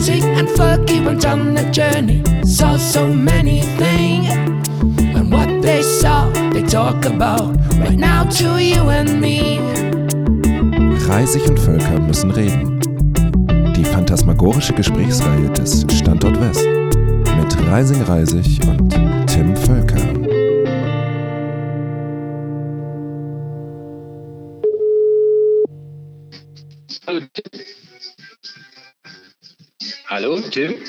Isaac and Fergie went on a journey, saw so many things. And what they saw, they talk about right now to you and me. Reisig und Völker müssen reden. Die phantasmagorische Gesprächsreihe des Standort West mit Reising Reisig und Tim Völker. Tim?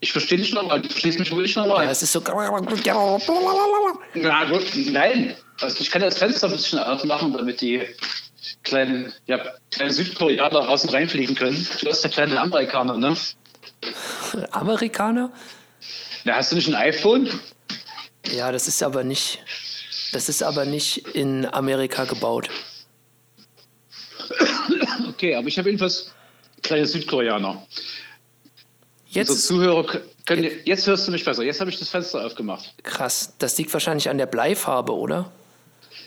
Ich verstehe dich nochmal. Du verstehst mich wohl nicht nochmal. Es ist so. Na gut, nein. Also ich kann das Fenster ein bisschen aufmachen, damit die kleinen, ja, kleinen Südkoreaner raus und reinfliegen können. Du hast der kleine Amerikaner, ne? Amerikaner? Na, hast du nicht ein iPhone? Ja, das ist aber nicht. Das ist aber nicht in Amerika gebaut. Okay, aber ich habe jedenfalls kleine Südkoreaner. Jetzt Unsere Zuhörer können, jetzt hörst du mich besser. Jetzt habe ich das Fenster aufgemacht. krass. Das liegt wahrscheinlich an der Bleifarbe, oder?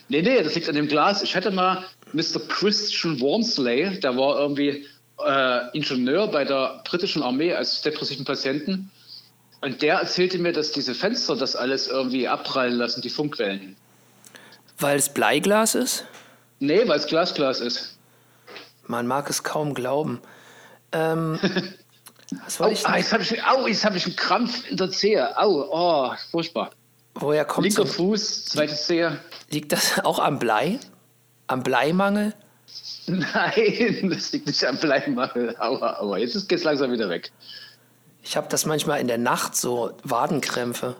Nee, nee, das liegt an dem Glas. Ich hatte mal Mr. Christian Wormsley, der war irgendwie äh, Ingenieur bei der britischen Armee als depressiven Patienten. Und der erzählte mir, dass diese Fenster das alles irgendwie abprallen lassen, die Funkwellen. Weil es Bleiglas ist? Nee, weil es Glasglas ist. Man mag es kaum glauben. Ähm, was wollte ich ah, denn? jetzt habe ich, au, jetzt hab ich einen Krampf in der Zehe. Au, oh, furchtbar. Woher kommt Linker so? Fuß, zweite Zehe. Liegt das auch am Blei? Am Bleimangel? Nein, das liegt nicht am Bleimangel. Aua, aua, jetzt geht es langsam wieder weg. Ich habe das manchmal in der Nacht so Wadenkrämpfe.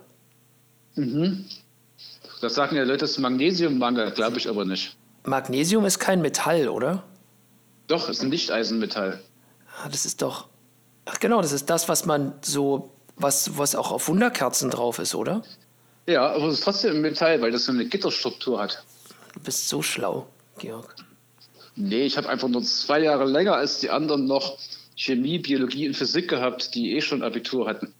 Das sagen ja Leute, das ist Magnesiummangel, glaube ich aber nicht. Magnesium ist kein Metall, oder? Doch, es ist ein Lichteisenmetall. Ah, das ist doch. Ach genau, das ist das, was man so, was, was auch auf Wunderkerzen drauf ist, oder? Ja, aber es ist trotzdem ein Metall, weil das so eine Gitterstruktur hat. Du bist so schlau, Georg. Nee, ich habe einfach nur zwei Jahre länger als die anderen noch Chemie, Biologie und Physik gehabt, die eh schon Abitur hatten.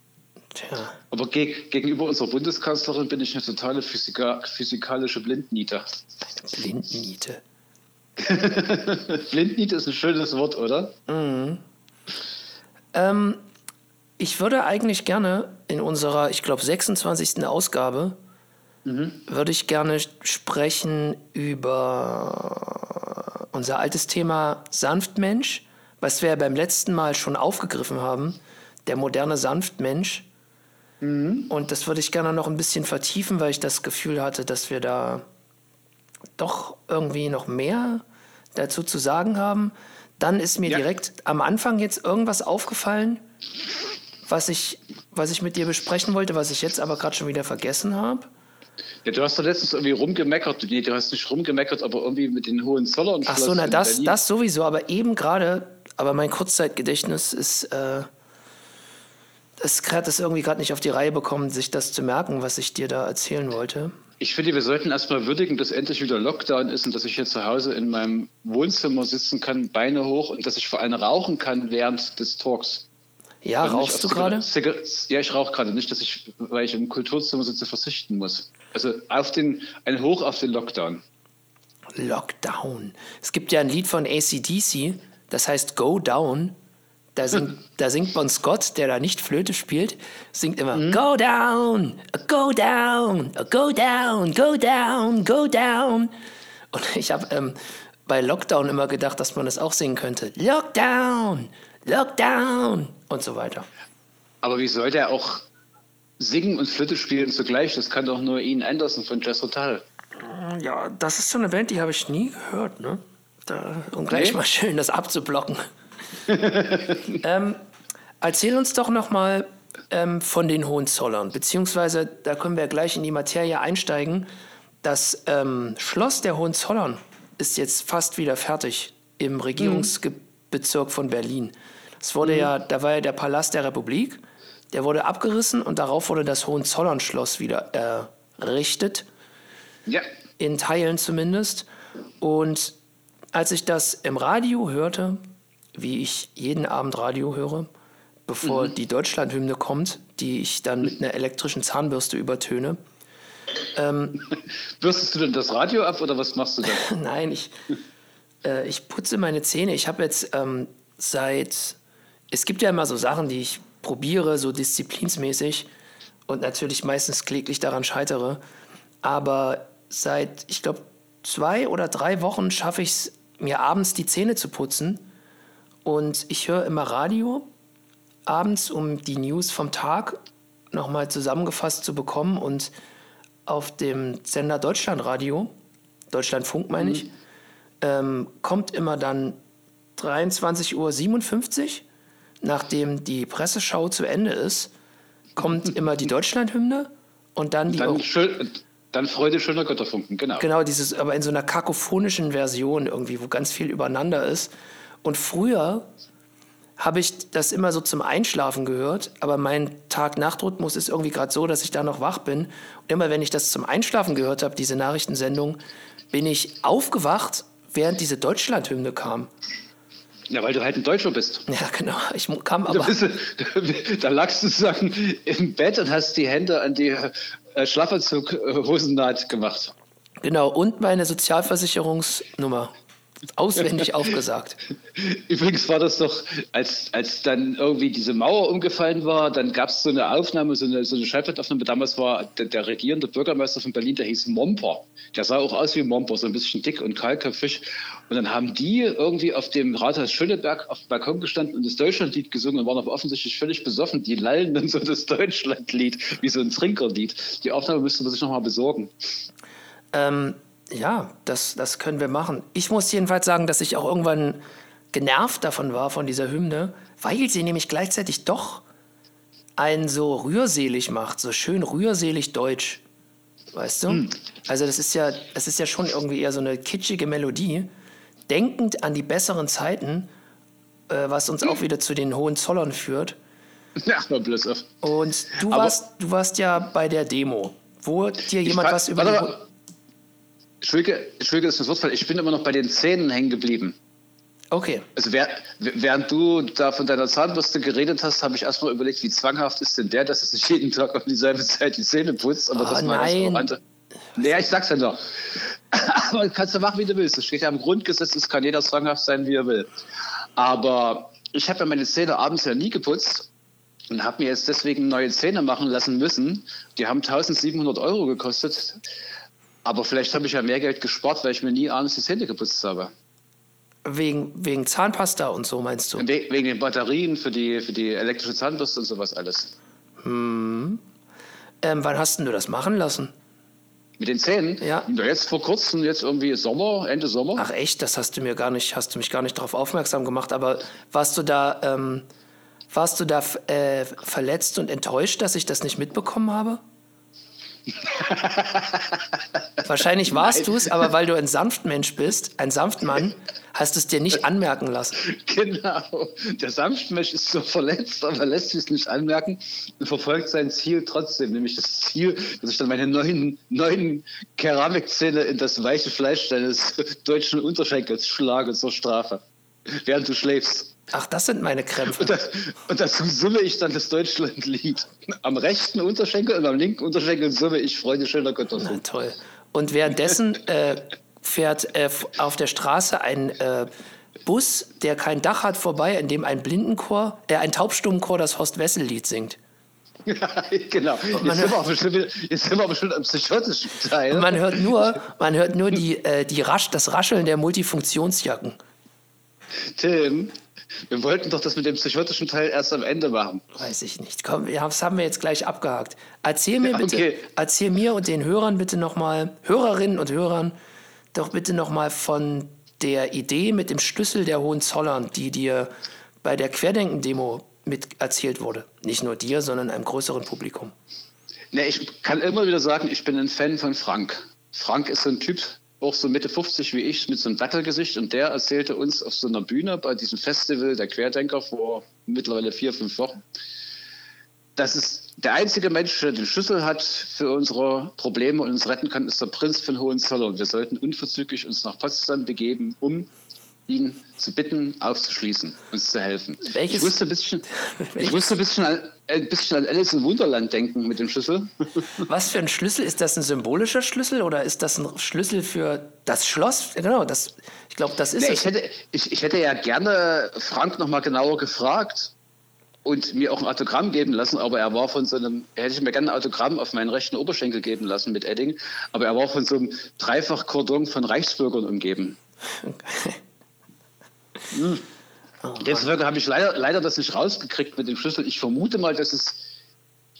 Tja, Aber ge gegenüber unserer Bundeskanzlerin bin ich eine totale Physika physikalische Blindniete. Blindenniete. Blindniete ist ein schönes Wort, oder? Ähm, ich würde eigentlich gerne in unserer, ich glaube, 26. Ausgabe, würde ich gerne sprechen über unser altes Thema Sanftmensch, was wir ja beim letzten Mal schon aufgegriffen haben, der moderne Sanftmensch. Und das würde ich gerne noch ein bisschen vertiefen, weil ich das Gefühl hatte, dass wir da doch irgendwie noch mehr dazu zu sagen haben. Dann ist mir Ja. direkt am Anfang jetzt irgendwas aufgefallen, was ich, was ich mit dir besprechen wollte, was ich jetzt aber gerade schon wieder vergessen habe. Ja, du hast doch letztens irgendwie rumgemeckert. Nee, du hast nicht rumgemeckert, aber irgendwie mit den hohen Zollern. Ach so, na das, das sowieso, aber eben gerade, aber mein Kurzzeitgedächtnis ist, äh, es hat es irgendwie gerade nicht auf die Reihe bekommen, sich das zu merken, was ich dir da erzählen wollte. Ich finde, wir sollten erstmal würdigen, dass endlich wieder Lockdown ist und dass ich hier zu Hause in meinem Wohnzimmer sitzen kann, Beine hoch und dass ich vor allem rauchen kann während des Talks. Ja, Also nicht rauchst du gerade? Ja, ich rauche gerade. Nicht, dass ich, weil ich im Kulturzimmer sitze, verzichten muss. Also auf den, ein Hoch auf den Lockdown. Lockdown. Es gibt ja ein Lied von ACDC, das heißt Go Down. Da singt, da singt Bon Scott, der da nicht Flöte spielt, singt immer Go down, go down, go down, go down, go down. Und ich habe ähm, bei Lockdown immer gedacht, dass man das auch singen könnte. Lockdown, Lockdown und so weiter. Aber wie soll der auch singen und Flöte spielen zugleich? Das kann doch nur Ian Anderson von Jazz Total. Ja, das ist so eine Band, die habe ich nie gehört, ne? Da, um gleich Nee? mal schön das abzublocken. ähm, erzähl uns doch noch mal ähm, von den Hohenzollern, beziehungsweise da können wir gleich in die Materie einsteigen. Das ähm, Schloss der Hohenzollern ist jetzt fast wieder fertig im Regierungsbezirk von Berlin. Es wurde ja, da war ja der Palast der Republik, der wurde abgerissen und darauf wurde das Hohenzollernschloss wieder errichtet Ja, in Teilen zumindest. Und als ich das im Radio hörte, wie ich jeden Abend Radio höre, bevor die Deutschlandhymne kommt, die ich dann mit einer elektrischen Zahnbürste übertöne. bürstest du denn das Radio ab oder was machst du da? Nein, ich, äh, ich putze meine Zähne. Ich habe jetzt ähm, seit es gibt ja immer so Sachen, die ich probiere, so disziplinsmäßig und natürlich meistens kläglich daran scheitere. Aber seit, ich glaube, zwei oder drei Wochen schaffe ich es, mir abends die Zähne zu putzen. Und ich höre immer Radio abends, um die News vom Tag nochmal zusammengefasst zu bekommen. Und auf dem Sender Deutschlandradio, Deutschlandfunk meine ich, ähm, kommt immer dann 23.57 Uhr, nachdem die Presseschau zu Ende ist, kommt immer die Deutschlandhymne und dann die. Dann, schön, dann Freude schöner Götterfunken, genau. Genau, dieses, aber in so einer kakophonischen Version irgendwie, wo ganz viel übereinander ist. Und früher habe ich das immer so zum Einschlafen gehört, aber mein Tag-Nacht-Rhythmus ist irgendwie gerade so, dass ich da noch wach bin. Und immer wenn ich das zum Einschlafen gehört habe, diese Nachrichtensendung, bin ich aufgewacht, während diese Deutschlandhymne kam. Ja, weil du halt ein Deutscher bist. Ja, genau. Ich kam aber. Da, bist da lagst du sozusagen im Bett und hast die Hände an die äh, Schlafanzug-Hosennaht gemacht. Genau, und meine Sozialversicherungsnummer. Auswendig aufgesagt. Übrigens war das doch, als, als dann irgendwie diese Mauer umgefallen war, dann gab es so eine Aufnahme, so eine, so eine Schallplattaufnahme. Damals war der, der, regierende Bürgermeister von Berlin, der hieß Momper. Der sah auch aus wie Momper, so ein bisschen dick und kahlköpfig. Und dann haben die irgendwie auf dem Rathaus Schöneberg auf dem Balkon gestanden und das Deutschlandlied gesungen und waren aber offensichtlich völlig besoffen. Die lallen dann so das Deutschlandlied, wie so ein Trinkerlied. Die Aufnahme müsste man sich nochmal besorgen. Ähm, ja, das, das können wir machen. Ich muss jedenfalls sagen, dass ich auch irgendwann genervt davon war, von dieser Hymne, weil sie nämlich gleichzeitig doch einen so rührselig macht, so schön rührselig deutsch. Weißt du? Hm. Also das ist ja, das ist ja schon irgendwie eher so eine kitschige Melodie, denkend an die besseren Zeiten, äh, was uns hm. auch wieder zu den Hohenzollern führt. Ja, aber bloß auf. Und du warst, du warst ja bei der Demo, wo dir jemand was über die Entschuldige, das ist ein Wortfall. Ich bin immer noch bei den Zähnen hängen geblieben. Okay. Also während du da von deiner Zahnbürste geredet hast, habe ich erstmal überlegt, wie zwanghaft ist denn der, dass er sich jeden Tag um dieselbe Zeit die Zähne putzt. Aber oh, das nein. Andere. Naja, ich sag's ja noch. Aber kannst du machen, wie du willst. Das steht ja im Grundgesetz, es kann jeder zwanghaft sein, wie er will. Aber ich habe ja meine Zähne abends ja nie geputzt und habe mir jetzt deswegen neue Zähne machen lassen müssen. Die haben 1700 Euro gekostet. Aber vielleicht habe ich ja mehr Geld gespart, weil ich mir nie abends die Zähne geputzt habe. Wegen, wegen Zahnpasta und so meinst du? We wegen den Batterien für die, für die elektrische Zahnbürste und sowas alles. Hm. Ähm, wann hast du das machen lassen? Mit den Zähnen? Ja. ja. Jetzt vor kurzem, jetzt irgendwie Sommer, Ende Sommer. Ach echt, das hast du mir gar nicht, hast du mich gar nicht darauf aufmerksam gemacht. Aber warst du da, ähm, warst du da äh, verletzt und enttäuscht, dass ich das nicht mitbekommen habe? Wahrscheinlich warst du es, aber weil du ein Sanftmensch bist, ein Sanftmann, hast es dir nicht anmerken lassen. Genau. Der Sanftmensch ist so verletzt, aber lässt es nicht anmerken und verfolgt sein Ziel trotzdem, nämlich das Ziel, dass ich dann meine neuen, neuen Keramikzähne in das weiche Fleisch deines deutschen Unterschenkels schlage zur Strafe, während du schläfst. Ach, das sind meine Krämpfe. Und, das, und dazu summe ich dann das Deutschlandlied. Am rechten Unterschenkel und am linken Unterschenkel summe ich Freude schöner Gottes. Na toll. Und währenddessen äh, fährt äh, auf der Straße ein äh, Bus, der kein Dach hat, vorbei, in dem ein Blindenchor, äh, ein Taubstummenchor das Horst-Wessel-Lied singt. Ja, genau. Jetzt sind, wir bestimmt, jetzt sind wir bestimmt am psychotischen Teil. Und man hört nur, man hört nur die, äh, die Rasch, das Rascheln der Multifunktionsjacken. Tim, wir wollten doch das mit dem psychotischen Teil erst am Ende machen. Weiß ich nicht. Komm, das haben wir jetzt gleich abgehakt. Erzähl mir bitte, okay. erzähl mir und den Hörern bitte nochmal, Hörerinnen und Hörern, doch bitte nochmal von der Idee mit dem Schlüssel der Hohenzollern, die dir bei der Querdenken-Demo mit erzählt wurde. Nicht nur dir, sondern einem größeren Publikum. Ne, ich kann immer wieder sagen, ich bin ein Fan von Frank. Frank ist so ein Typ, auch so Mitte 50 wie ich mit so einem Dattelgesicht und der erzählte uns auf so einer Bühne bei diesem Festival der Querdenker vor mittlerweile vier, fünf Wochen, dass es der einzige Mensch, der den Schlüssel hat für unsere Probleme und uns retten kann, ist der Prinz von Hohenzollern. Wir sollten unverzüglich uns nach Potsdam begeben, um ihn zu bitten, aufzuschließen, uns zu helfen. Welches? Ich musste ein bisschen, ich musste ein bisschen, an, ein bisschen an Alice im Wunderland denken mit dem Schlüssel. Was für ein Schlüssel? Ist das ein symbolischer Schlüssel oder ist das ein Schlüssel für das Schloss? Genau, das, ich glaube, das ist nee, es. Ich hätte, ich, ich hätte ja gerne Frank noch mal genauer gefragt, und mir auch ein Autogramm geben lassen, aber er war von so einem, er hätte ich mir gerne ein Autogramm auf meinen rechten Oberschenkel geben lassen mit Edding, aber er war von so einem Dreifachkordon von Reichsbürgern umgeben. Hm. Oh, Deswegen habe ich leider, leider das nicht rausgekriegt mit dem Schlüssel. Ich vermute mal, dass es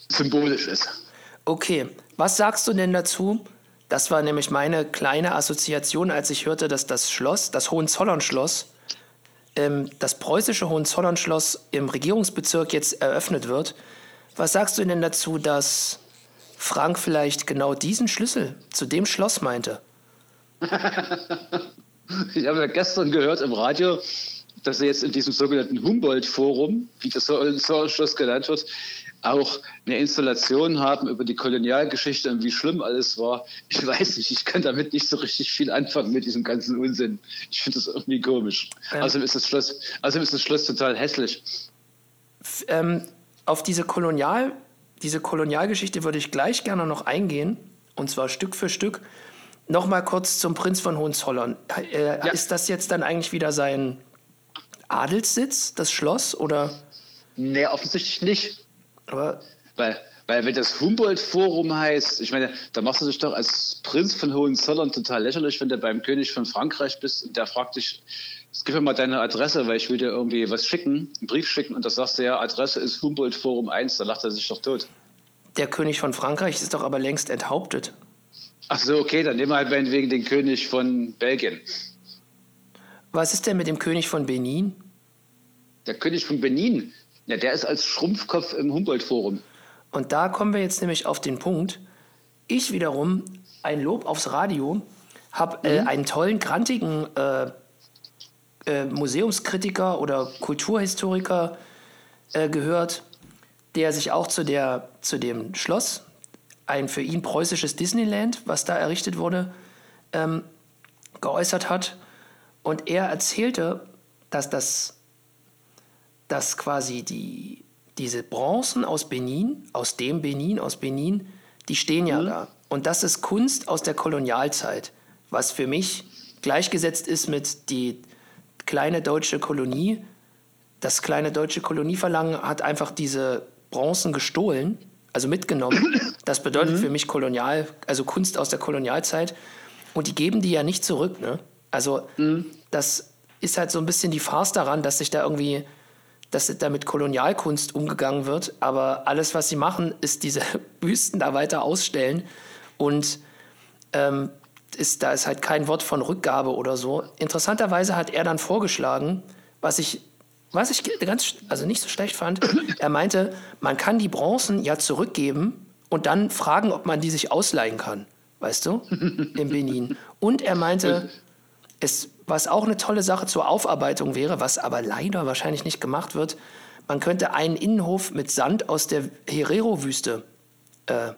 symbolisch ist. Okay, was sagst du denn dazu? Das war nämlich meine kleine Assoziation, als ich hörte, dass das Schloss, das Hohenzollern-Schloss, ähm, das preußische Hohenzollern-Schloss im Regierungsbezirk jetzt eröffnet wird. Was sagst du denn dazu, dass Frank vielleicht genau diesen Schlüssel zu dem Schloss meinte? ich habe ja gestern gehört im Radio, dass er jetzt in diesem sogenannten Humboldt-Forum, wie das Schloss genannt wird, auch eine Installation haben über die Kolonialgeschichte und wie schlimm alles war. Ich weiß nicht, ich kann damit nicht so richtig viel anfangen mit diesem ganzen Unsinn. Ich finde das irgendwie komisch. Ähm, außerdem, ist das Schloss, außerdem ist das Schloss total hässlich. Ähm, auf diese, Kolonial, diese Kolonialgeschichte würde ich gleich gerne noch eingehen, und zwar Stück für Stück. Nochmal kurz zum Prinz von Hohenzollern. Äh, ja. Ist das jetzt dann eigentlich wieder sein Adelssitz, das Schloss, oder? Nee, offensichtlich nicht. Aber weil, weil wenn das Humboldt-Forum heißt, ich meine, da machst du dich doch als Prinz von Hohenzollern total lächerlich, wenn du beim König von Frankreich bist und der fragt dich, gib mir mal deine Adresse, weil ich will dir irgendwie was schicken, einen Brief schicken und da sagst du ja, Adresse ist Humboldt-Forum 1, da lacht er sich doch tot. Der König von Frankreich ist doch aber längst enthauptet. Ach so, okay, dann nehmen wir halt wegen den König von Belgien. Was ist denn mit dem König von Benin? Der König von Benin, ja, der ist als Schrumpfkopf im Humboldt-Forum. Und da kommen wir jetzt nämlich auf den Punkt. Ich wiederum, ein Lob aufs Radio, habe äh, mhm. einen tollen, grantigen äh, äh, Museumskritiker oder Kulturhistoriker äh, gehört, der sich auch zu, der, zu dem Schloss, ein für ihn preußisches Disneyland, was da errichtet wurde, ähm, geäußert hat. Und er erzählte, dass das dass quasi die, diese Bronzen aus Benin, aus dem Benin, aus Benin, die stehen ja mhm. da. Und das ist Kunst aus der Kolonialzeit, was für mich gleichgesetzt ist mit die kleine deutsche Kolonie. Das kleine deutsche Kolonieverlangen hat einfach diese Bronzen gestohlen, also mitgenommen. Das bedeutet mhm. für mich Kolonial, also Kunst aus der Kolonialzeit. Und die geben die ja nicht zurück. Ne? Also mhm. das ist halt so ein bisschen die Farce daran, dass sich da irgendwie dass da mit Kolonialkunst umgegangen wird. Aber alles, was sie machen, ist diese Büsten da weiter ausstellen. Und ähm, ist, da ist halt kein Wort von Rückgabe oder so. Interessanterweise hat er dann vorgeschlagen, was ich, was ich ganz, also nicht so schlecht fand. Er meinte, man kann die Bronzen ja zurückgeben und dann fragen, ob man die sich ausleihen kann. Weißt du? In Benin. Und er meinte, es, was auch eine tolle Sache zur Aufarbeitung wäre, was aber leider wahrscheinlich nicht gemacht wird, man könnte einen Innenhof mit Sand aus der Herero-Wüste äh,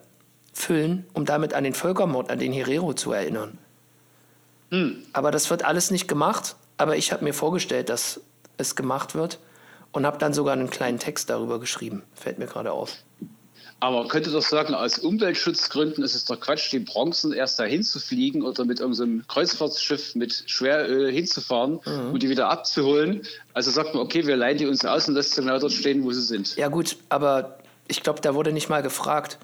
füllen, um damit an den Völkermord, an den Herero zu erinnern. Hm. Aber das wird alles nicht gemacht. Aber ich habe mir vorgestellt, dass es gemacht wird und habe dann sogar einen kleinen Text darüber geschrieben. Fällt mir gerade auf. Aber man könnte doch sagen, aus Umweltschutzgründen ist es doch Quatsch, die Bronzen erst dahin zu fliegen oder mit irgendeinem Kreuzfahrtschiff mit Schweröl hinzufahren mhm. und die wieder abzuholen. Also sagt man, okay, wir leihen die uns aus und lässt sie genau dort stehen, wo sie sind. Ja gut, aber ich glaube, da wurde nicht mal gefragt.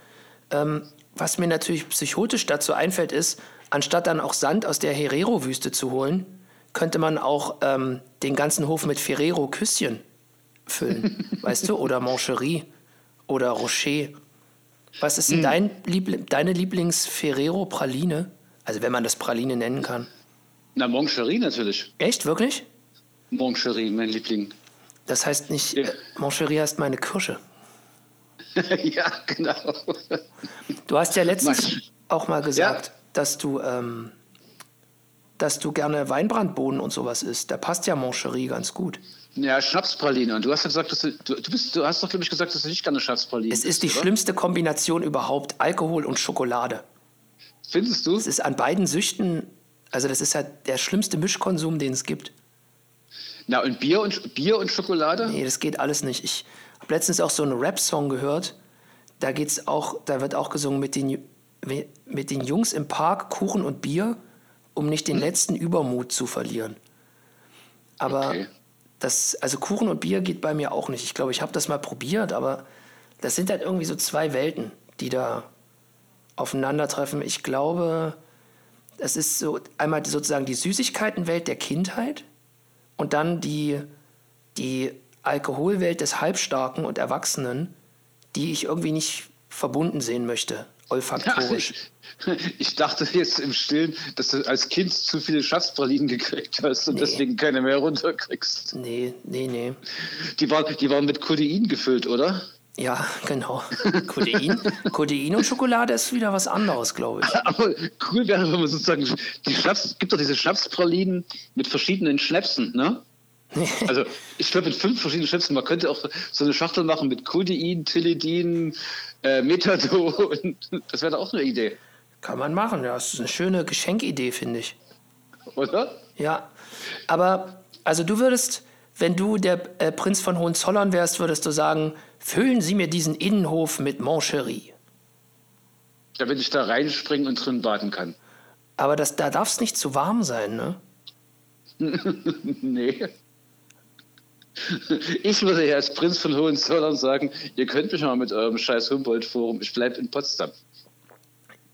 Ähm, was mir natürlich psychotisch dazu einfällt, ist, anstatt dann auch Sand aus der Herero-Wüste zu holen, könnte man auch ähm, den ganzen Hof mit Ferrero-Küsschen füllen, weißt du, oder Mancherie oder Rocher. Was ist denn hm. dein Liebl deine Lieblings-Ferrero-Praline? Also wenn man das Praline nennen kann. Na, Moncherie natürlich. Echt, wirklich? Moncherie, mein Liebling. Das heißt nicht, ja. äh, Moncherie heißt meine Kirsche. ja, genau. Du hast ja letztens Mann. auch mal gesagt, ja. dass du, ähm, dass du gerne Weinbrandbohnen und sowas isst. Da passt ja Moncherie ganz gut. Ja, Schnapspraline. Und du hast ja gesagt, dass du, du, bist, du hast doch, glaube ich, gesagt, dass du nicht gerne Schnapspraline Es ist die oder? schlimmste Kombination überhaupt, Alkohol und Schokolade. Findest du? Es ist an beiden Süchten, also das ist halt der schlimmste Mischkonsum, den es gibt. Na, und Bier und, Bier und Schokolade? Nee, das geht alles nicht. Ich habe letztens auch so einen Rap-Song gehört. Da geht's auch, da wird auch gesungen mit den, mit den Jungs im Park, Kuchen und Bier, um nicht den hm? letzten Übermut zu verlieren. Aber okay das, also Kuchen und Bier geht bei mir auch nicht. Ich glaube, ich habe das mal probiert, aber das sind halt irgendwie so zwei Welten, die da aufeinandertreffen. Ich glaube, es ist so einmal sozusagen die Süßigkeitenwelt der Kindheit und dann die, die Alkoholwelt des Halbstarken und Erwachsenen, die ich irgendwie nicht verbunden sehen möchte, olfaktorisch. Ich dachte jetzt im Stillen, dass du als Kind zu viele Schatzpralinen gekriegt hast und Nee. deswegen keine mehr runterkriegst. Nee, nee, nee. Die waren, die waren mit Codein gefüllt, oder? Ja, genau. Codein, Codein und Schokolade ist wieder was anderes, glaube ich. Aber cool wäre, wenn man sozusagen die Schnaps, gibt doch diese Schnapspralinen mit verschiedenen Schnäpsen, ne? Also ich glaube mit fünf verschiedenen Schnäpsen. Man könnte auch so eine Schachtel machen mit Codein, Tilidin, äh, Methadon. Das wäre doch auch eine Idee, Kann man machen, ja. Das ist eine schöne Geschenkidee, finde ich. oder? Ja, aber also du würdest, wenn du der äh, Prinz von Hohenzollern wärst, würdest du sagen, füllen Sie mir diesen Innenhof mit Moncherie. Damit ich da reinspringen und drin baden kann. Aber das, da darf es nicht zu warm sein, ne? Nee. Ich würde ja als Prinz von Hohenzollern sagen, ihr könnt mich mal mit eurem scheiß Humboldt-Forum, ich bleibe in Potsdam.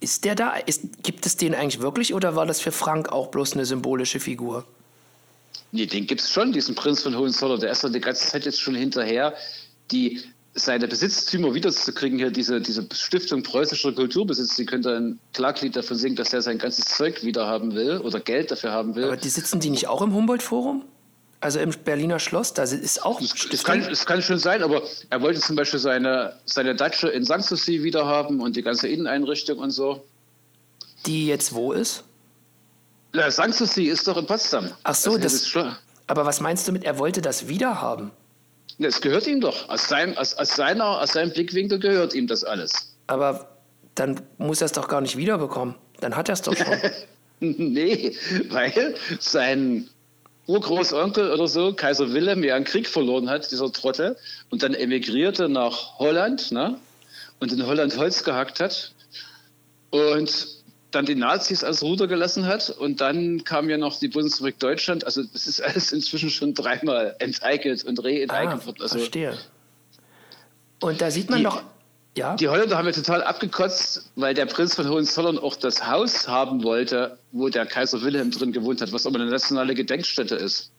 Ist der da? Ist, gibt es den eigentlich wirklich oder war das für Frank auch bloß eine symbolische Figur? Nee, den gibt's schon, diesen Prinz von Hohenzollern. Der ist doch die ganze Zeit jetzt schon hinterher, die seine Besitztümer wiederzukriegen. Hier diese, diese Stiftung preußischer Kulturbesitz, die könnte ein Klaglied davon singen, dass er sein ganzes Zeug wieder haben will oder Geld dafür haben will. Aber die sitzen die nicht auch im Humboldt-Forum? Also im Berliner Schloss, da ist auch Es Stiftung. kann, es kann schon sein, aber er wollte zum Beispiel seine, seine Datsche in Sanssouci wieder haben und die ganze Inneneinrichtung und so. die jetzt wo ist? Na, Sanssouci ist doch in Potsdam. Ach so, Also, das- ist schon. Aber was meinst du mit, er wollte das wieder haben? Na, Es gehört ihm doch. Aus seinem, aus, aus, seiner, aus seinem Blickwinkel gehört ihm das alles. Aber dann muss er es doch gar nicht wiederbekommen. Dann hat er es doch schon. nee, weil sein Urgroßonkel oder so, Kaiser Wilhelm, ja einen Krieg verloren hat, dieser Trottel, und dann emigrierte nach Holland ne? und in Holland Holz gehackt hat und dann die Nazis als Ruder gelassen hat und dann kam ja noch die Bundesrepublik Deutschland. Also das ist alles inzwischen schon dreimal enteignet und ah, re-enteignet worden. Also verstehe. Und da sieht man Die- doch. Ja? Die Holländer haben ja total abgekotzt, weil der Prinz von Hohenzollern auch das Haus haben wollte, wo der Kaiser Wilhelm drin gewohnt hat, was aber eine nationale Gedenkstätte ist.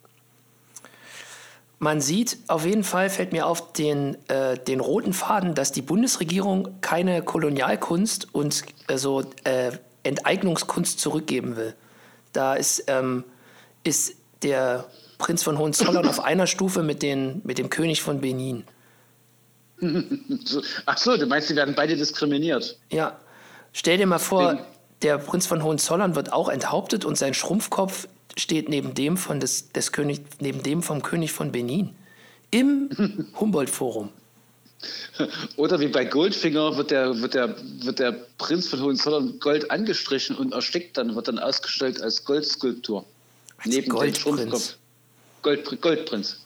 Man sieht, auf jeden Fall fällt mir auf den, äh, den roten Faden, dass die Bundesregierung keine Kolonialkunst und äh, so äh, Enteignungskunst zurückgeben will. Da ist, ähm, ist der Prinz von Hohenzollern auf einer Stufe mit, den, mit dem König von Benin. Ach so, du meinst, die werden beide diskriminiert? Ja, stell dir mal vor, Wegen- der Prinz von Hohenzollern wird auch enthauptet und sein Schrumpfkopf steht neben dem, von des, des König, neben dem vom König von Benin. Im Humboldt-Forum. Oder wie bei Goldfinger wird der, wird der, wird der Prinz von Hohenzollern Gold angestrichen und erstickt dann, wird dann ausgestellt als Goldskulptur. neben dem Goldprinz. Schrumpfkopf. Gold, Goldprinz.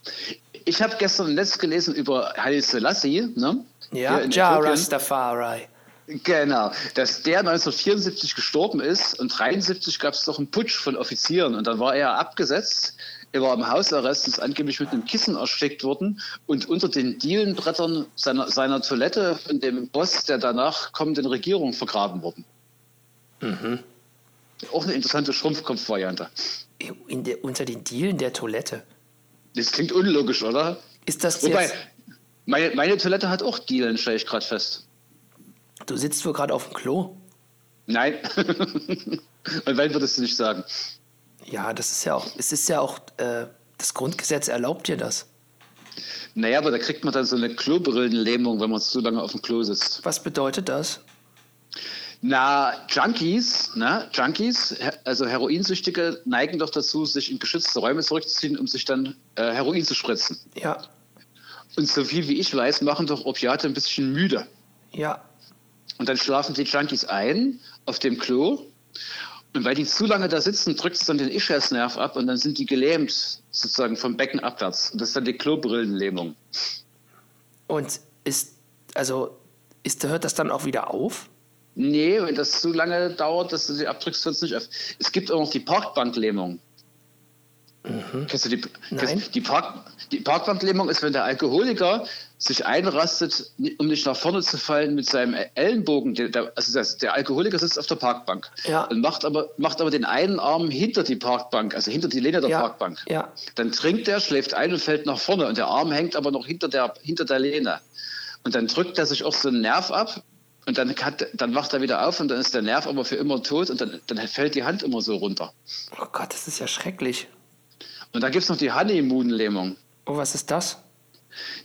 Ich habe gestern ein Netz gelesen über Haile Selassie, ne? Ja, Ja. Rastafari. Genau, dass der 1974 gestorben ist und 73 gab es doch einen Putsch von Offizieren und dann war er abgesetzt. Er war im Hausarrest, ist angeblich mit einem Kissen erstickt worden und unter den Dielenbrettern seiner, seiner Toilette von dem Boss der danach kommenden Regierung vergraben worden. Auch eine interessante Schrumpfkopf-Variante. Unter den Dielen der Toilette. Das klingt unlogisch, oder? Ist das Wobei, jetzt. meine, meine Toilette hat auch Dielen, stelle ich gerade fest. Du sitzt wohl gerade auf dem Klo. Nein. und weil würdest du nicht sagen? Ja, das ist ja auch. Es ist ja auch. Äh, das Grundgesetz erlaubt dir das. Naja, aber da kriegt man dann so eine Klobrillenlähmung, wenn man zu lange auf dem Klo sitzt. Was bedeutet das? Na, Junkies, ne? Junkies, also Heroinsüchtige, neigen doch dazu, sich in geschützte Räume zurückzuziehen, um sich dann äh, Heroin zu spritzen. Ja, Und so viel wie ich weiß, machen doch Opiate ein bisschen müde. ja. Und dann schlafen die Junkies ein auf dem Klo. Und weil die zu lange da sitzen, drückt es dann den Ischiasnerv ab und dann sind die gelähmt, sozusagen vom Becken abwärts. Und das ist dann die Klobrillenlähmung. Und ist. Also. Ist, hört das dann auch wieder auf? Nee, wenn das zu lange dauert, dass du sie abdrückst, hört es nicht auf. Es gibt auch noch die Parkbanklähmung. Kennst du die, Nein. kennst, die, Park, die Parkbanklähmung ist, wenn der Alkoholiker sich einrastet, um nicht nach vorne zu fallen mit seinem Ellenbogen. Der, der, also das, der Alkoholiker sitzt auf der Parkbank Ja. und macht aber, macht aber den einen Arm hinter die Parkbank, also hinter die Lehne der Ja. Parkbank. Ja. Dann trinkt er, schläft ein und fällt nach vorne und der Arm hängt aber noch hinter der, hinter der Lehne. Und dann drückt er sich auch so einen Nerv ab und dann, hat, dann wacht er wieder auf und dann ist der Nerv aber für immer tot und dann, dann fällt die Hand immer so runter. Oh Gott, das ist ja schrecklich. Und dann gibt es noch die Honeymoon-Lähmung. Oh, was ist das?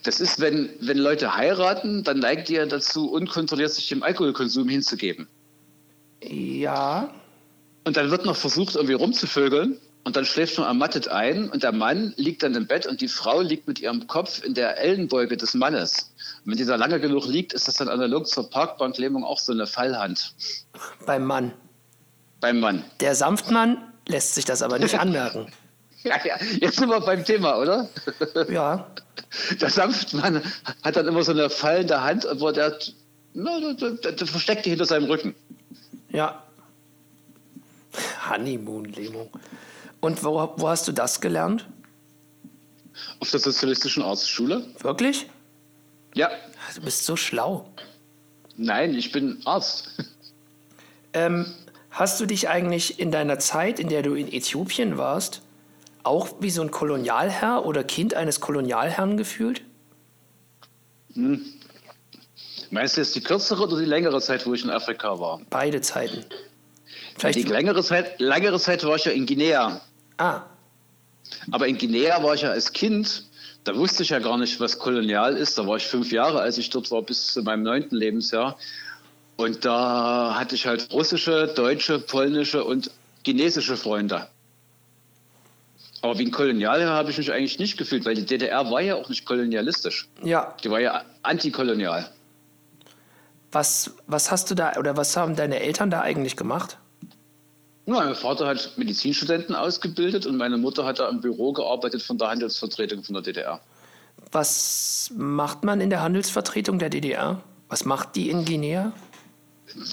Das ist, wenn, wenn Leute heiraten, dann die ja dazu, unkontrolliert sich dem Alkoholkonsum hinzugeben. Ja. Und dann wird noch versucht, irgendwie rumzuvögeln. Und dann schläft man ermattet ein und der Mann liegt dann im Bett und die Frau liegt mit ihrem Kopf in der Ellenbeuge des Mannes. Und wenn die da lange genug liegt, ist das dann analog zur Parkbanklähmung auch so eine Fallhand Beim Mann. beim Mann. Der Sanftmann lässt sich das aber nicht anmerken. Ja, ja, jetzt sind wir beim Thema, oder? Ja. Der Sanftmann hat dann immer so eine fallende Hand, wo der, na, der, der, der versteckt die hinter seinem Rücken. Ja. Honeymoon-Lähmung. Und wo, wo hast du das gelernt? Auf der sozialistischen Arztschule? Wirklich? Ja. Du bist so schlau. Nein, ich bin Arzt. Ähm, hast du dich eigentlich in deiner Zeit, in der du in Äthiopien warst, auch wie so ein Kolonialherr oder Kind eines Kolonialherrn gefühlt? Meinst du jetzt die kürzere oder die längere Zeit, wo ich in Afrika war? Beide Zeiten. Die Vielleicht. längere Zeit, längere Zeit war ich ja in Guinea. Ah, Aber in Guinea war ich ja als Kind, da wusste ich ja gar nicht, was kolonial ist. Da war ich fünf Jahre, als ich dort war, bis zu meinem neunten Lebensjahr. Und da hatte ich halt russische, deutsche, polnische und chinesische Freunde. Aber wie ein Kolonialherr habe ich mich eigentlich nicht gefühlt, weil die DDR war ja auch nicht kolonialistisch. ja. Die war ja antikolonial. Was, was hast du da oder was haben deine Eltern da eigentlich gemacht? Ja, mein Vater hat Medizinstudenten ausgebildet und meine Mutter hat da im Büro gearbeitet von der Handelsvertretung von der DDR. Was macht man in der Handelsvertretung der DDR? Was macht die in Guinea?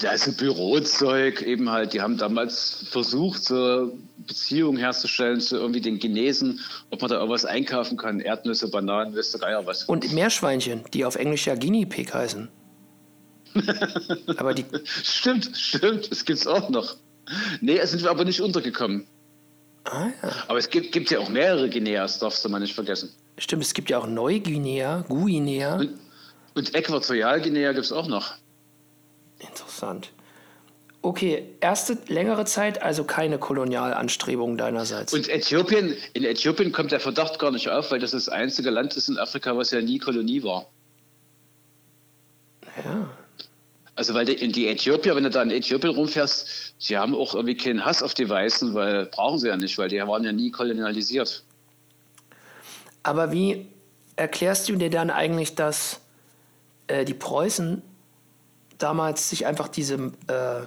Das ist Bürozeug, eben halt. Die haben damals versucht, so Beziehungen herzustellen zu irgendwie den Chinesen, ob man da irgendwas einkaufen kann. Erdnüsse, Bananen, wisst ihr Geier was. Und Meerschweinchen, die auf Englisch ja Guinea Pig heißen. Aber die, Stimmt, stimmt, das gibt's auch noch. Nee, es sind wir aber nicht untergekommen. ah ja, Aber es gibt, gibt ja auch mehrere Guineas, darfst du mal nicht vergessen. stimmt, es gibt ja auch Neuguinea, Guinea. Und, und Äquatorialguinea gibt's auch noch. Interessant. Okay, erste längere Zeit, also keine Kolonialanstrebungen deinerseits. Und Äthiopien, in Äthiopien kommt der Verdacht gar nicht auf, weil das das einzige Land ist in Afrika, was ja nie Kolonie war. ja. Also weil die, die Äthiopier, wenn du da in Äthiopien rumfährst, sie haben auch irgendwie keinen Hass auf die Weißen, weil brauchen sie ja nicht, weil die waren ja nie kolonialisiert. Aber wie erklärst du dir dann eigentlich, dass äh, die Preußen damals sich einfach diese, äh,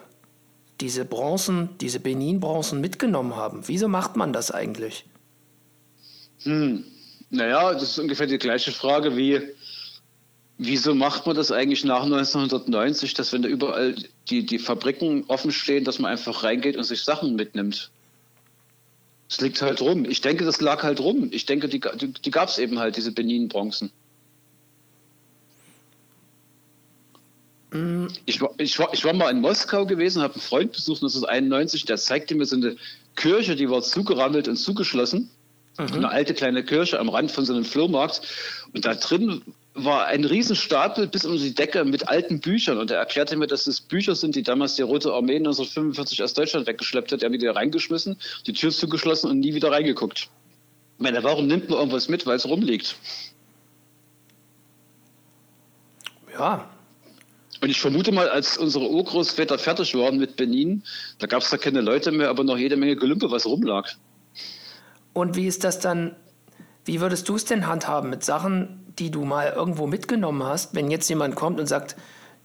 diese Bronzen, diese Benin-Bronzen mitgenommen haben? Wieso macht man das eigentlich? Naja, das ist ungefähr die gleiche Frage wie, wieso macht man das eigentlich nach 1990, dass wenn da überall die, die Fabriken offen stehen, dass man einfach reingeht und sich Sachen mitnimmt? Es liegt halt rum. Ich denke, das lag halt rum. Ich denke, die, die, die gab es eben halt, diese Benin-Bronzen. Ich war, ich, war, ich war mal in Moskau gewesen, habe einen Freund besucht, 1991, der zeigte mir so eine Kirche, die war zugerammelt und zugeschlossen. Eine alte kleine Kirche am Rand von so einem Flohmarkt. Und da drin war ein Riesenstapel bis um die Decke mit alten Büchern. Und er erklärte mir, dass es Bücher sind, die damals die Rote Armee 1945 aus Deutschland weggeschleppt hat. Er hat wieder reingeschmissen, die Tür zugeschlossen und nie wieder reingeguckt. Ich meine, warum nimmt man irgendwas mit, weil es rumliegt? Ja, Und ich vermute mal, als unsere Urgroßväter fertig waren mit Benin, da gab es da keine Leute mehr, aber noch jede Menge Gelümpe, was rumlag. Und wie ist das dann, wie würdest du es denn handhaben mit Sachen, die du mal irgendwo mitgenommen hast, wenn jetzt jemand kommt und sagt,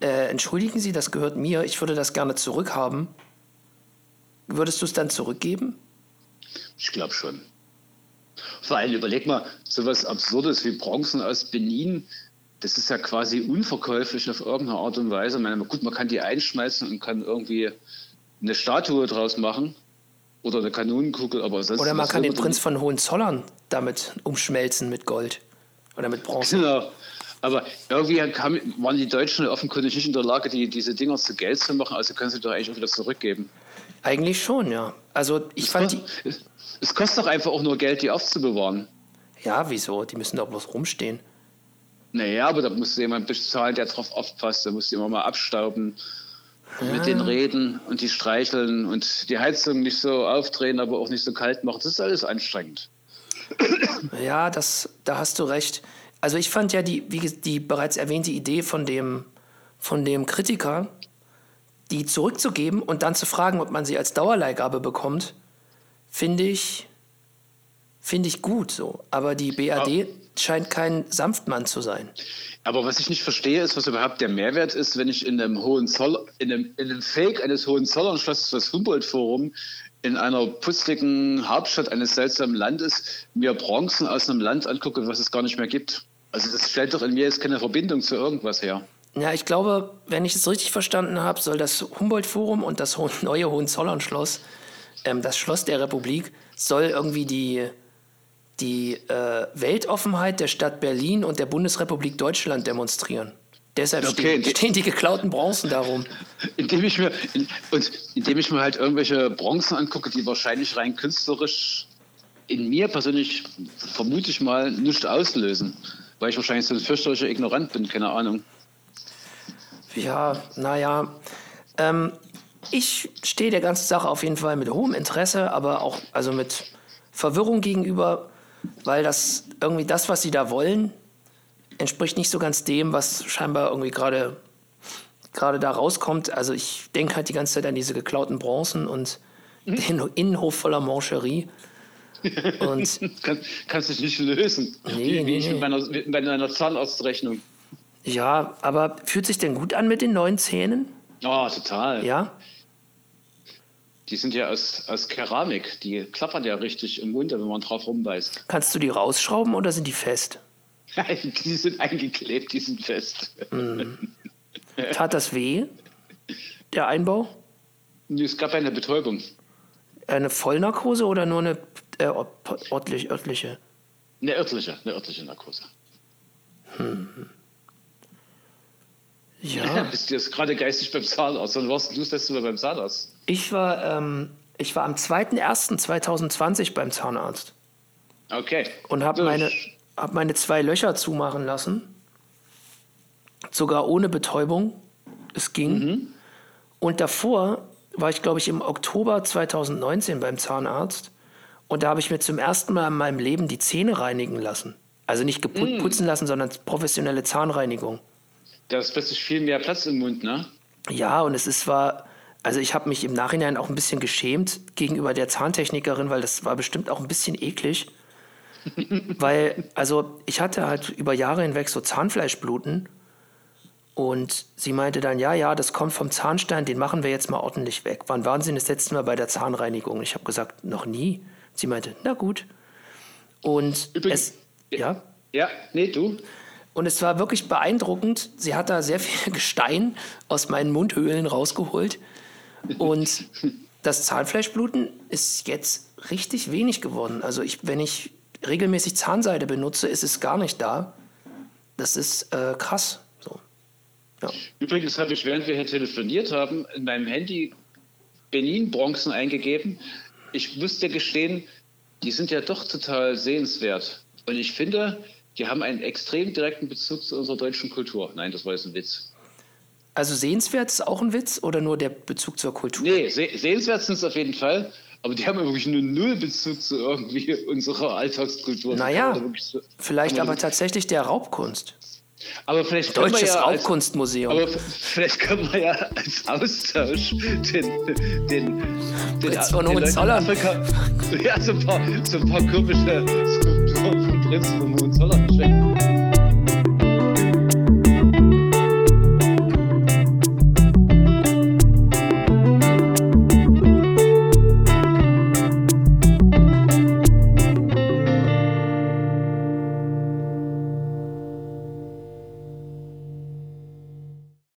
äh, entschuldigen Sie, das gehört mir, ich würde das gerne zurückhaben. Würdest du es dann zurückgeben? Ich glaube schon. Vor allem überleg mal, sowas Absurdes wie Bronzen aus Benin, das ist ja quasi unverkäuflich auf irgendeine Art und Weise. Ich meine, gut, man kann die einschmeißen und kann irgendwie eine Statue draus machen. Oder eine Kanonenkugel, aber sonst. Oder man kann den Prinz von Hohenzollern damit umschmelzen mit Gold. Oder mit Bronze. Genau. Aber irgendwie kam, waren die Deutschen offenkundig nicht in der Lage, die, diese Dinger zu Geld zu machen, also können sie doch eigentlich auch wieder zurückgeben. Eigentlich schon, ja. Also ich fand die. Es, es kostet doch einfach auch nur Geld, die aufzubewahren. Ja, wieso? Die müssen doch bloß rumstehen. Naja, aber da musst du jemand bezahlen, der drauf aufpasst. Da musst du immer mal abstauben, mit den reden und die streicheln und die Heizung nicht so aufdrehen, aber auch nicht so kalt machen. Das ist alles anstrengend. Ja, das, da hast du recht. Also ich fand ja die, wie die bereits erwähnte Idee von dem, von dem Kritiker, die zurückzugeben und dann zu fragen, ob man sie als Dauerleihgabe bekommt, finde ich, finde ich gut so. Aber die BAD scheint kein Sanftmann zu sein. Aber was ich nicht verstehe, ist, was überhaupt der Mehrwert ist, wenn ich in einem Hohenzoll, in einem, in einem Fake eines Hohenzollern-Schlosses, das Humboldt-Forum, in einer putzligen Hauptstadt eines seltsamen Landes, mir Bronzen aus einem Land angucke, was es gar nicht mehr gibt. Also das stellt doch in mir jetzt keine Verbindung zu irgendwas her. Ja, ich glaube, wenn ich es richtig verstanden habe, soll das Humboldt-Forum und das neue Hohenzollern-Schloss, ähm, das Schloss der Republik, soll irgendwie die, die äh, Weltoffenheit der Stadt Berlin und der Bundesrepublik Deutschland demonstrieren. Deshalb Okay, stehen, die- stehen die geklauten Bronzen darum. Indem ich mir, in, und indem ich mir halt irgendwelche Bronzen angucke, die wahrscheinlich rein künstlerisch in mir persönlich, vermute ich mal, nichts auslösen. Weil ich wahrscheinlich so ein fürchterlicher Ignorant bin, keine Ahnung. Ja, naja. Ähm, ich stehe der ganzen Sache auf jeden Fall mit hohem Interesse, aber auch also mit Verwirrung gegenüber, weil das irgendwie das, was sie da wollen, entspricht nicht so ganz dem, was scheinbar irgendwie gerade gerade da rauskommt. Also ich denke halt die ganze Zeit an diese geklauten Bronzen und den Innenhof voller Mancherie. Und Kann, kannst dich nicht lösen. Nee, wie, nee, ich nee. mit meiner, mit meiner Zahnarztrechnung. ja, aber fühlt sich denn gut an mit den neuen Zähnen? Oh, total. Ja? Die sind ja aus, aus Keramik. Die klappern ja richtig im Mund, wenn man drauf rumbeißt. Kannst du die rausschrauben oder sind die fest? Die sind eingeklebt, die sind fest. Tat das weh, der Einbau? Es gab eine Betäubung. Eine Vollnarkose oder nur eine äh, örtlich, örtliche? Eine örtliche, eine örtliche Narkose. Ja, Ja, bist du jetzt gerade geistig beim Zahnarzt? Dann warst du das letzte Mal beim Zahnarzt. ich war, ähm, ich war am 2.1.2020 beim Zahnarzt Okay. und habe meine, hab meine zwei Löcher zumachen lassen. Sogar ohne Betäubung. Es ging. Und davor war ich, glaube ich, im Oktober 2019 beim Zahnarzt. Und da habe ich mir zum ersten Mal in meinem Leben die Zähne reinigen lassen. Also nicht gepu- putzen lassen, sondern professionelle Zahnreinigung. Da ist plötzlich viel mehr Platz im Mund, ne? Ja, und es ist war, also ich habe mich im Nachhinein auch ein bisschen geschämt gegenüber der Zahntechnikerin, weil das war bestimmt auch ein bisschen eklig. Weil, also ich hatte halt über Jahre hinweg so Zahnfleischbluten und sie meinte dann, ja, ja, das kommt vom Zahnstein, den machen wir jetzt mal ordentlich weg. Wann waren Sie das letzte Mal bei der Zahnreinigung? Ich habe gesagt, noch nie. Sie meinte, na gut. Und Übrigens- es, ja, Ja, nee, du. und es war wirklich beeindruckend. Sie hat da sehr viel Gestein aus meinen Mundhöhlen rausgeholt. Und das Zahnfleischbluten ist jetzt richtig wenig geworden. Also ich, wenn ich regelmäßig Zahnseide benutze, ist es gar nicht da. Das ist äh, krass. So. Ja. Übrigens habe ich, während wir hier telefoniert haben, in meinem Handy Benin-Bronzen eingegeben. Ich dir gestehen, die sind ja doch total sehenswert. Und ich finde, die haben einen extrem direkten Bezug zu unserer deutschen Kultur. Nein, das war jetzt ein Witz. Also sehenswert ist auch ein Witz oder nur der Bezug zur Kultur? Nee, se sehenswert sind es auf jeden Fall. Aber die haben ja wirklich nur null Bezug zu irgendwie unserer Alltagskultur. Naja, so- Vielleicht aber tatsächlich der Raubkunst. Aber vielleicht Deutsches ja als, Raubkunstmuseum. aber f- vielleicht können wir ja als Austausch den, den, den, Prinz von den. Afrika ja, so ein paar, so ein paar komische Skulpturen von Prinz von Hohenzollern schenken.